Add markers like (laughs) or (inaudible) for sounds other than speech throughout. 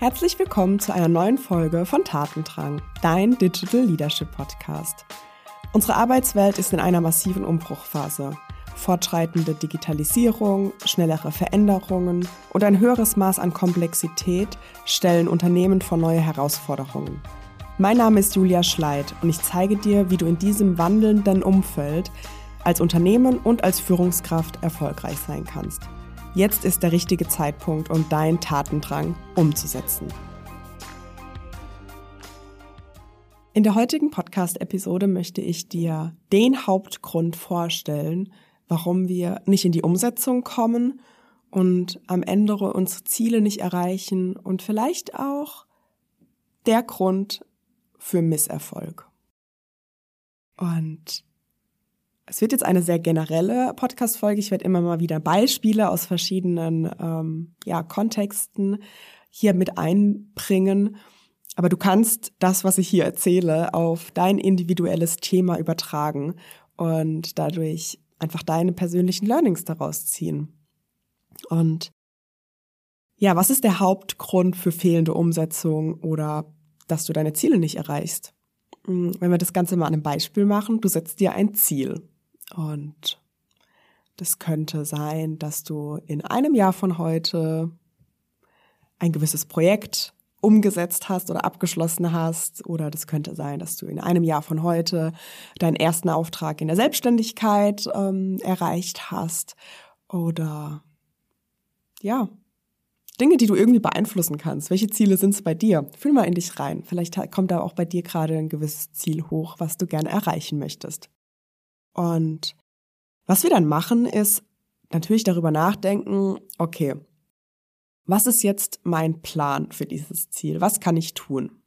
Herzlich willkommen zu einer neuen Folge von Tatendrang, dein Digital Leadership Podcast. Unsere Arbeitswelt ist in einer massiven Umbruchphase. Fortschreitende Digitalisierung, schnellere Veränderungen und ein höheres Maß an Komplexität stellen Unternehmen vor neue Herausforderungen. Mein Name ist Julia Schleid und ich zeige dir, wie du in diesem wandelnden Umfeld als Unternehmen und als Führungskraft erfolgreich sein kannst. Jetzt ist der richtige Zeitpunkt, um deinen Tatendrang umzusetzen. In der heutigen Podcast-Episode möchte ich dir den Hauptgrund vorstellen, warum wir nicht in die Umsetzung kommen und am Ende unsere Ziele nicht erreichen und vielleicht auch der Grund für Misserfolg. Und es wird jetzt eine sehr generelle Podcast-Folge. Ich werde immer mal wieder Beispiele aus verschiedenen ähm, ja, Kontexten hier mit einbringen. Aber du kannst das, was ich hier erzähle, auf dein individuelles Thema übertragen und dadurch einfach deine persönlichen Learnings daraus ziehen. Und ja, was ist der Hauptgrund für fehlende Umsetzung oder dass du deine Ziele nicht erreichst? Hm, wenn wir das Ganze mal an einem Beispiel machen, du setzt dir ein Ziel. Und das könnte sein, dass du in einem Jahr von heute ein gewisses Projekt umgesetzt hast oder abgeschlossen hast. Oder das könnte sein, dass du in einem Jahr von heute deinen ersten Auftrag in der Selbstständigkeit ähm, erreicht hast. Oder ja, Dinge, die du irgendwie beeinflussen kannst. Welche Ziele sind es bei dir? Fühl mal in dich rein. Vielleicht kommt da auch bei dir gerade ein gewisses Ziel hoch, was du gerne erreichen möchtest. Und was wir dann machen, ist natürlich darüber nachdenken, okay, was ist jetzt mein Plan für dieses Ziel? Was kann ich tun?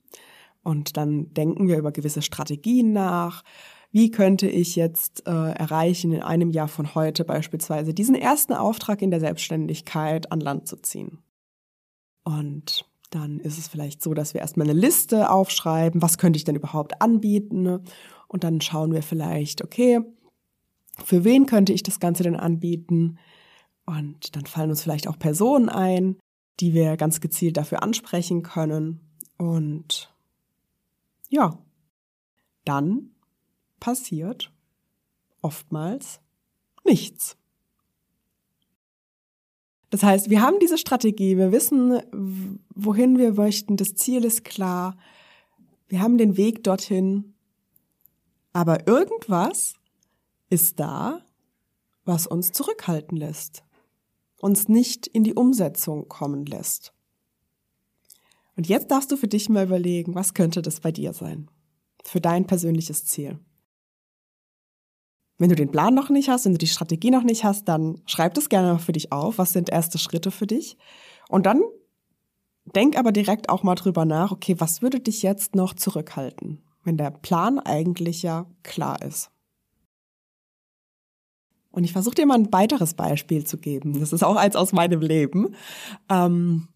Und dann denken wir über gewisse Strategien nach. Wie könnte ich jetzt äh, erreichen, in einem Jahr von heute beispielsweise diesen ersten Auftrag in der Selbstständigkeit an Land zu ziehen? Und dann ist es vielleicht so, dass wir erstmal eine Liste aufschreiben, was könnte ich denn überhaupt anbieten? Und dann schauen wir vielleicht, okay, für wen könnte ich das Ganze denn anbieten? Und dann fallen uns vielleicht auch Personen ein, die wir ganz gezielt dafür ansprechen können. Und ja, dann passiert oftmals nichts. Das heißt, wir haben diese Strategie, wir wissen, wohin wir möchten, das Ziel ist klar, wir haben den Weg dorthin aber irgendwas ist da, was uns zurückhalten lässt, uns nicht in die Umsetzung kommen lässt. Und jetzt darfst du für dich mal überlegen, was könnte das bei dir sein? Für dein persönliches Ziel. Wenn du den Plan noch nicht hast, wenn du die Strategie noch nicht hast, dann schreib das gerne für dich auf. Was sind erste Schritte für dich? Und dann denk aber direkt auch mal drüber nach, okay, was würde dich jetzt noch zurückhalten? wenn der Plan eigentlich ja klar ist. Und ich versuche dir mal ein weiteres Beispiel zu geben. Das ist auch eins aus meinem Leben. Ähm,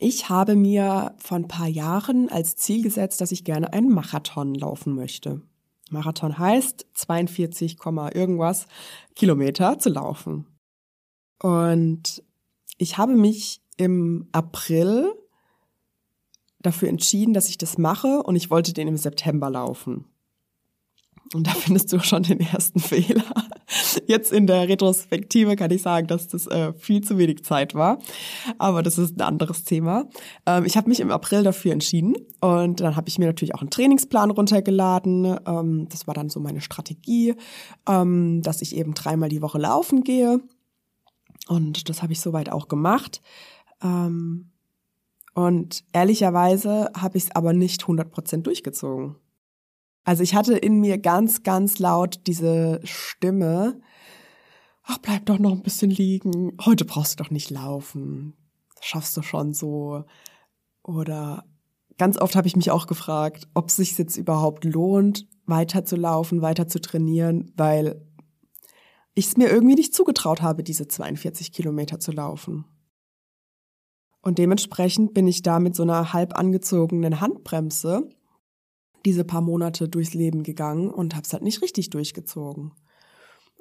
ich habe mir vor ein paar Jahren als Ziel gesetzt, dass ich gerne einen Marathon laufen möchte. Marathon heißt 42, irgendwas Kilometer zu laufen. Und ich habe mich im April dafür entschieden, dass ich das mache und ich wollte den im September laufen. Und da findest du schon den ersten (laughs) Fehler. Jetzt in der Retrospektive kann ich sagen, dass das äh, viel zu wenig Zeit war. Aber das ist ein anderes Thema. Ähm, ich habe mich im April dafür entschieden und dann habe ich mir natürlich auch einen Trainingsplan runtergeladen. Ähm, das war dann so meine Strategie, ähm, dass ich eben dreimal die Woche laufen gehe. Und das habe ich soweit auch gemacht. Ähm, und ehrlicherweise habe ich es aber nicht 100% durchgezogen. Also ich hatte in mir ganz, ganz laut diese Stimme, ach, bleib doch noch ein bisschen liegen, heute brauchst du doch nicht laufen, das schaffst du schon so. Oder ganz oft habe ich mich auch gefragt, ob es sich jetzt überhaupt lohnt, weiter zu laufen, weiter zu trainieren, weil ich es mir irgendwie nicht zugetraut habe, diese 42 Kilometer zu laufen. Und dementsprechend bin ich da mit so einer halb angezogenen Handbremse diese paar Monate durchs Leben gegangen und habe es halt nicht richtig durchgezogen.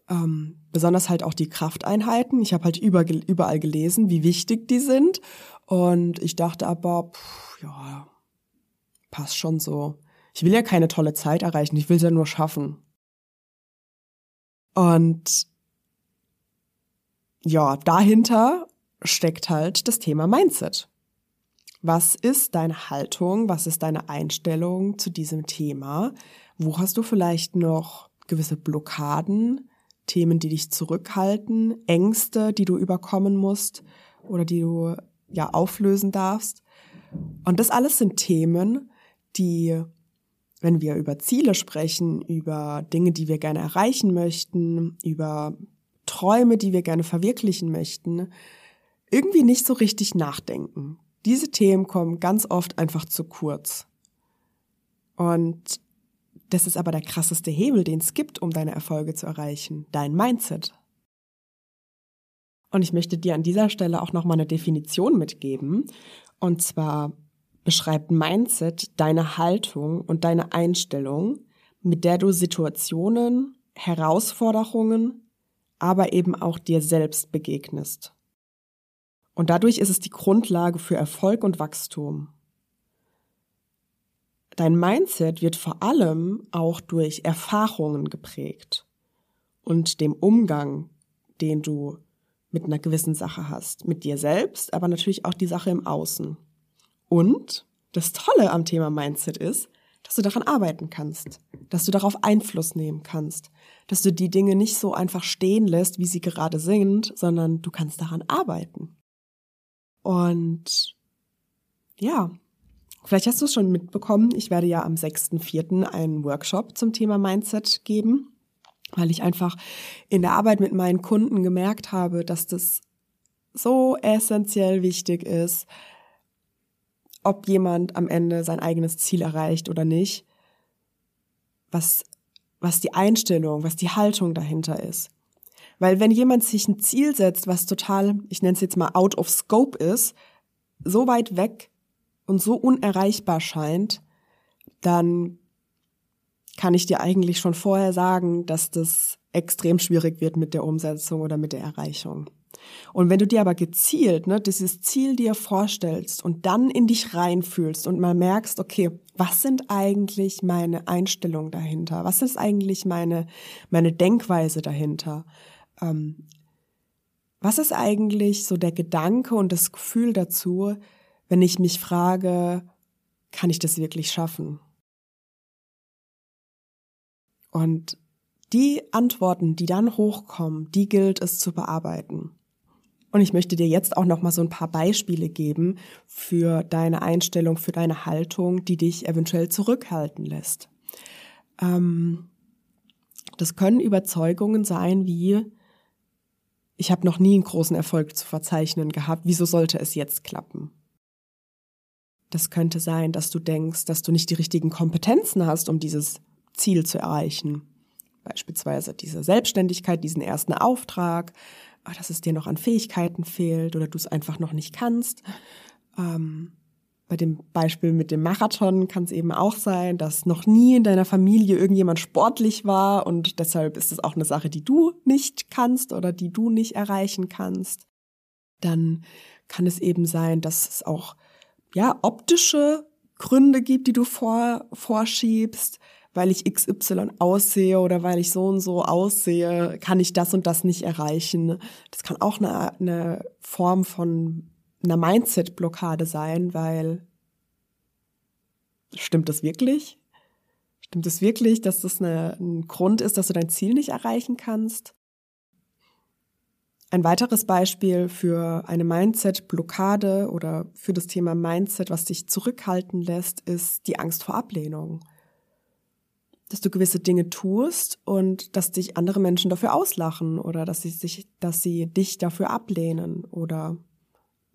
Ähm, besonders halt auch die Krafteinheiten. Ich habe halt über, überall gelesen, wie wichtig die sind. Und ich dachte aber, pff, ja, passt schon so. Ich will ja keine tolle Zeit erreichen, ich will es ja nur schaffen. Und ja, dahinter steckt halt das Thema Mindset. Was ist deine Haltung? Was ist deine Einstellung zu diesem Thema? Wo hast du vielleicht noch gewisse Blockaden, Themen, die dich zurückhalten, Ängste, die du überkommen musst oder die du ja auflösen darfst? Und das alles sind Themen, die, wenn wir über Ziele sprechen, über Dinge, die wir gerne erreichen möchten, über Träume, die wir gerne verwirklichen möchten, irgendwie nicht so richtig nachdenken. Diese Themen kommen ganz oft einfach zu kurz. Und das ist aber der krasseste Hebel, den es gibt, um deine Erfolge zu erreichen, dein Mindset. Und ich möchte dir an dieser Stelle auch nochmal eine Definition mitgeben. Und zwar beschreibt Mindset deine Haltung und deine Einstellung, mit der du Situationen, Herausforderungen, aber eben auch dir selbst begegnest. Und dadurch ist es die Grundlage für Erfolg und Wachstum. Dein Mindset wird vor allem auch durch Erfahrungen geprägt und dem Umgang, den du mit einer gewissen Sache hast, mit dir selbst, aber natürlich auch die Sache im Außen. Und das Tolle am Thema Mindset ist, dass du daran arbeiten kannst, dass du darauf Einfluss nehmen kannst, dass du die Dinge nicht so einfach stehen lässt, wie sie gerade sind, sondern du kannst daran arbeiten. Und ja, vielleicht hast du es schon mitbekommen, ich werde ja am 6.4. einen Workshop zum Thema Mindset geben, weil ich einfach in der Arbeit mit meinen Kunden gemerkt habe, dass das so essentiell wichtig ist, ob jemand am Ende sein eigenes Ziel erreicht oder nicht, was, was die Einstellung, was die Haltung dahinter ist. Weil wenn jemand sich ein Ziel setzt, was total, ich nenne es jetzt mal out of scope ist, so weit weg und so unerreichbar scheint, dann kann ich dir eigentlich schon vorher sagen, dass das extrem schwierig wird mit der Umsetzung oder mit der Erreichung. Und wenn du dir aber gezielt ne, dieses Ziel dir vorstellst und dann in dich reinfühlst und mal merkst, okay, was sind eigentlich meine Einstellungen dahinter? Was ist eigentlich meine, meine Denkweise dahinter? Ähm, was ist eigentlich so der Gedanke und das Gefühl dazu, wenn ich mich frage, kann ich das wirklich schaffen? Und die Antworten, die dann hochkommen, die gilt es zu bearbeiten. Und ich möchte dir jetzt auch noch mal so ein paar Beispiele geben für deine Einstellung, für deine Haltung, die dich eventuell zurückhalten lässt. Ähm, das können Überzeugungen sein wie, ich habe noch nie einen großen Erfolg zu verzeichnen gehabt, wieso sollte es jetzt klappen? Das könnte sein, dass du denkst, dass du nicht die richtigen Kompetenzen hast, um dieses Ziel zu erreichen. Beispielsweise diese Selbstständigkeit, diesen ersten Auftrag, ah, dass es dir noch an Fähigkeiten fehlt oder du es einfach noch nicht kannst. Ähm, bei dem Beispiel mit dem Marathon kann es eben auch sein, dass noch nie in deiner Familie irgendjemand sportlich war und deshalb ist es auch eine Sache, die du nicht kannst oder die du nicht erreichen kannst. Dann kann es eben sein, dass es auch ja optische Gründe gibt, die du vor, vorschiebst, weil ich XY aussehe oder weil ich so und so aussehe, kann ich das und das nicht erreichen. Das kann auch eine, eine Form von einer Mindset-Blockade sein, weil stimmt das wirklich? Stimmt es das wirklich, dass das eine, ein Grund ist, dass du dein Ziel nicht erreichen kannst? Ein weiteres Beispiel für eine Mindset-Blockade oder für das Thema Mindset, was dich zurückhalten lässt, ist die Angst vor Ablehnung. Dass du gewisse Dinge tust und dass dich andere Menschen dafür auslachen oder dass sie sich, dass sie dich dafür ablehnen oder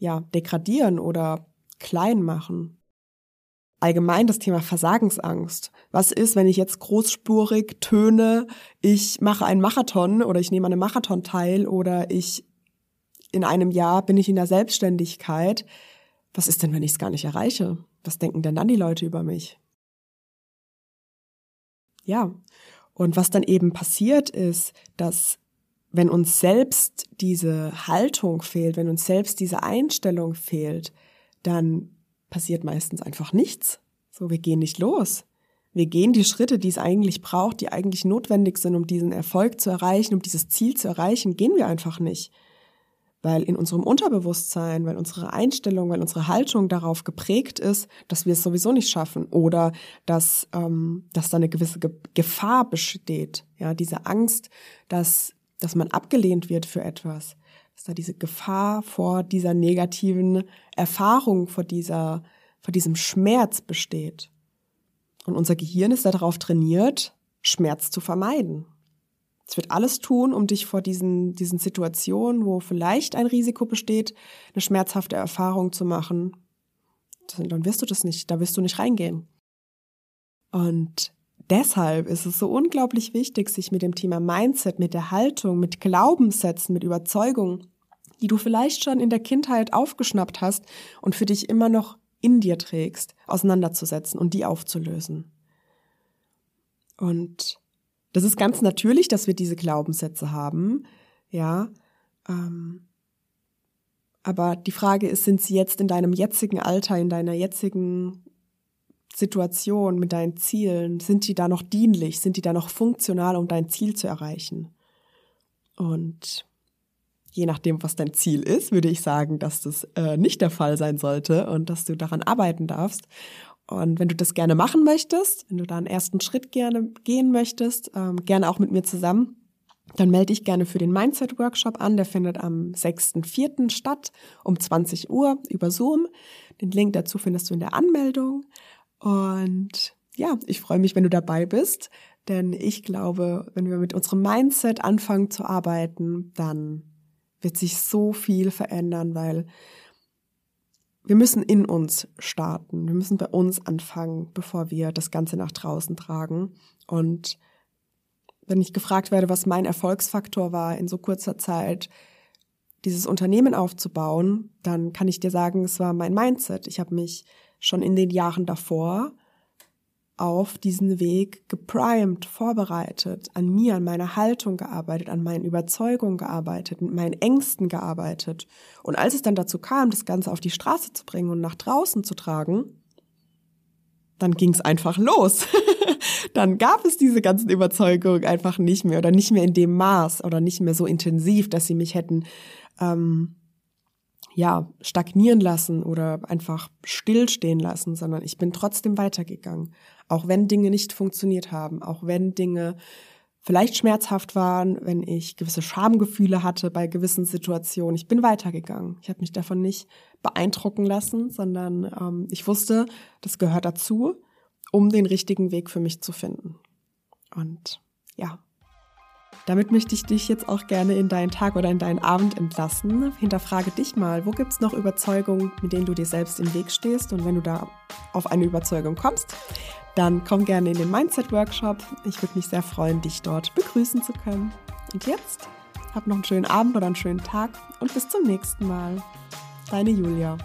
ja, degradieren oder klein machen. Allgemein das Thema Versagensangst. Was ist, wenn ich jetzt großspurig töne, ich mache einen Marathon oder ich nehme an einem Marathon teil oder ich in einem Jahr bin ich in der Selbstständigkeit. Was ist denn, wenn ich es gar nicht erreiche? Was denken denn dann die Leute über mich? Ja. Und was dann eben passiert ist, dass wenn uns selbst diese Haltung fehlt, wenn uns selbst diese Einstellung fehlt, dann passiert meistens einfach nichts. So, wir gehen nicht los. Wir gehen die Schritte, die es eigentlich braucht, die eigentlich notwendig sind, um diesen Erfolg zu erreichen, um dieses Ziel zu erreichen, gehen wir einfach nicht. Weil in unserem Unterbewusstsein, weil unsere Einstellung, weil unsere Haltung darauf geprägt ist, dass wir es sowieso nicht schaffen oder dass, ähm, dass da eine gewisse Ge Gefahr besteht. Ja, diese Angst, dass, dass man abgelehnt wird für etwas. Dass da diese Gefahr vor dieser negativen Erfahrung, vor dieser, vor diesem Schmerz besteht. Und unser Gehirn ist darauf trainiert, Schmerz zu vermeiden. Es wird alles tun, um dich vor diesen, diesen Situationen, wo vielleicht ein Risiko besteht, eine schmerzhafte Erfahrung zu machen. Dann wirst du das nicht, da wirst du nicht reingehen. Und deshalb ist es so unglaublich wichtig, sich mit dem Thema Mindset, mit der Haltung, mit Glaubenssätzen, mit Überzeugungen, die du vielleicht schon in der Kindheit aufgeschnappt hast und für dich immer noch in dir trägst, auseinanderzusetzen und die aufzulösen. Und das ist ganz natürlich, dass wir diese Glaubenssätze haben, ja. Ähm, aber die Frage ist, sind sie jetzt in deinem jetzigen Alter, in deiner jetzigen Situation mit deinen Zielen, sind die da noch dienlich, sind die da noch funktional, um dein Ziel zu erreichen? Und je nachdem, was dein Ziel ist, würde ich sagen, dass das äh, nicht der Fall sein sollte und dass du daran arbeiten darfst. Und wenn du das gerne machen möchtest, wenn du da einen ersten Schritt gerne gehen möchtest, ähm, gerne auch mit mir zusammen, dann melde dich gerne für den Mindset Workshop an. Der findet am 6.4. statt um 20 Uhr über Zoom. Den Link dazu findest du in der Anmeldung. Und ja, ich freue mich, wenn du dabei bist, denn ich glaube, wenn wir mit unserem Mindset anfangen zu arbeiten, dann wird sich so viel verändern, weil wir müssen in uns starten. Wir müssen bei uns anfangen, bevor wir das Ganze nach draußen tragen. Und wenn ich gefragt werde, was mein Erfolgsfaktor war, in so kurzer Zeit dieses Unternehmen aufzubauen, dann kann ich dir sagen, es war mein Mindset. Ich habe mich schon in den Jahren davor auf diesen Weg geprimed, vorbereitet, an mir, an meiner Haltung gearbeitet, an meinen Überzeugungen gearbeitet, mit meinen Ängsten gearbeitet. Und als es dann dazu kam, das Ganze auf die Straße zu bringen und nach draußen zu tragen, dann ging es einfach los. (laughs) dann gab es diese ganzen Überzeugungen einfach nicht mehr oder nicht mehr in dem Maß oder nicht mehr so intensiv, dass sie mich hätten ähm, ja, stagnieren lassen oder einfach stillstehen lassen, sondern ich bin trotzdem weitergegangen. Auch wenn Dinge nicht funktioniert haben, auch wenn Dinge vielleicht schmerzhaft waren, wenn ich gewisse Schamgefühle hatte bei gewissen Situationen. Ich bin weitergegangen. Ich habe mich davon nicht beeindrucken lassen, sondern ähm, ich wusste, das gehört dazu, um den richtigen Weg für mich zu finden. Und ja, damit möchte ich dich jetzt auch gerne in deinen Tag oder in deinen Abend entlassen. Hinterfrage dich mal, wo gibt es noch Überzeugungen, mit denen du dir selbst im Weg stehst? Und wenn du da auf eine Überzeugung kommst, dann komm gerne in den Mindset-Workshop. Ich würde mich sehr freuen, dich dort begrüßen zu können. Und jetzt, hab noch einen schönen Abend oder einen schönen Tag und bis zum nächsten Mal. Deine Julia.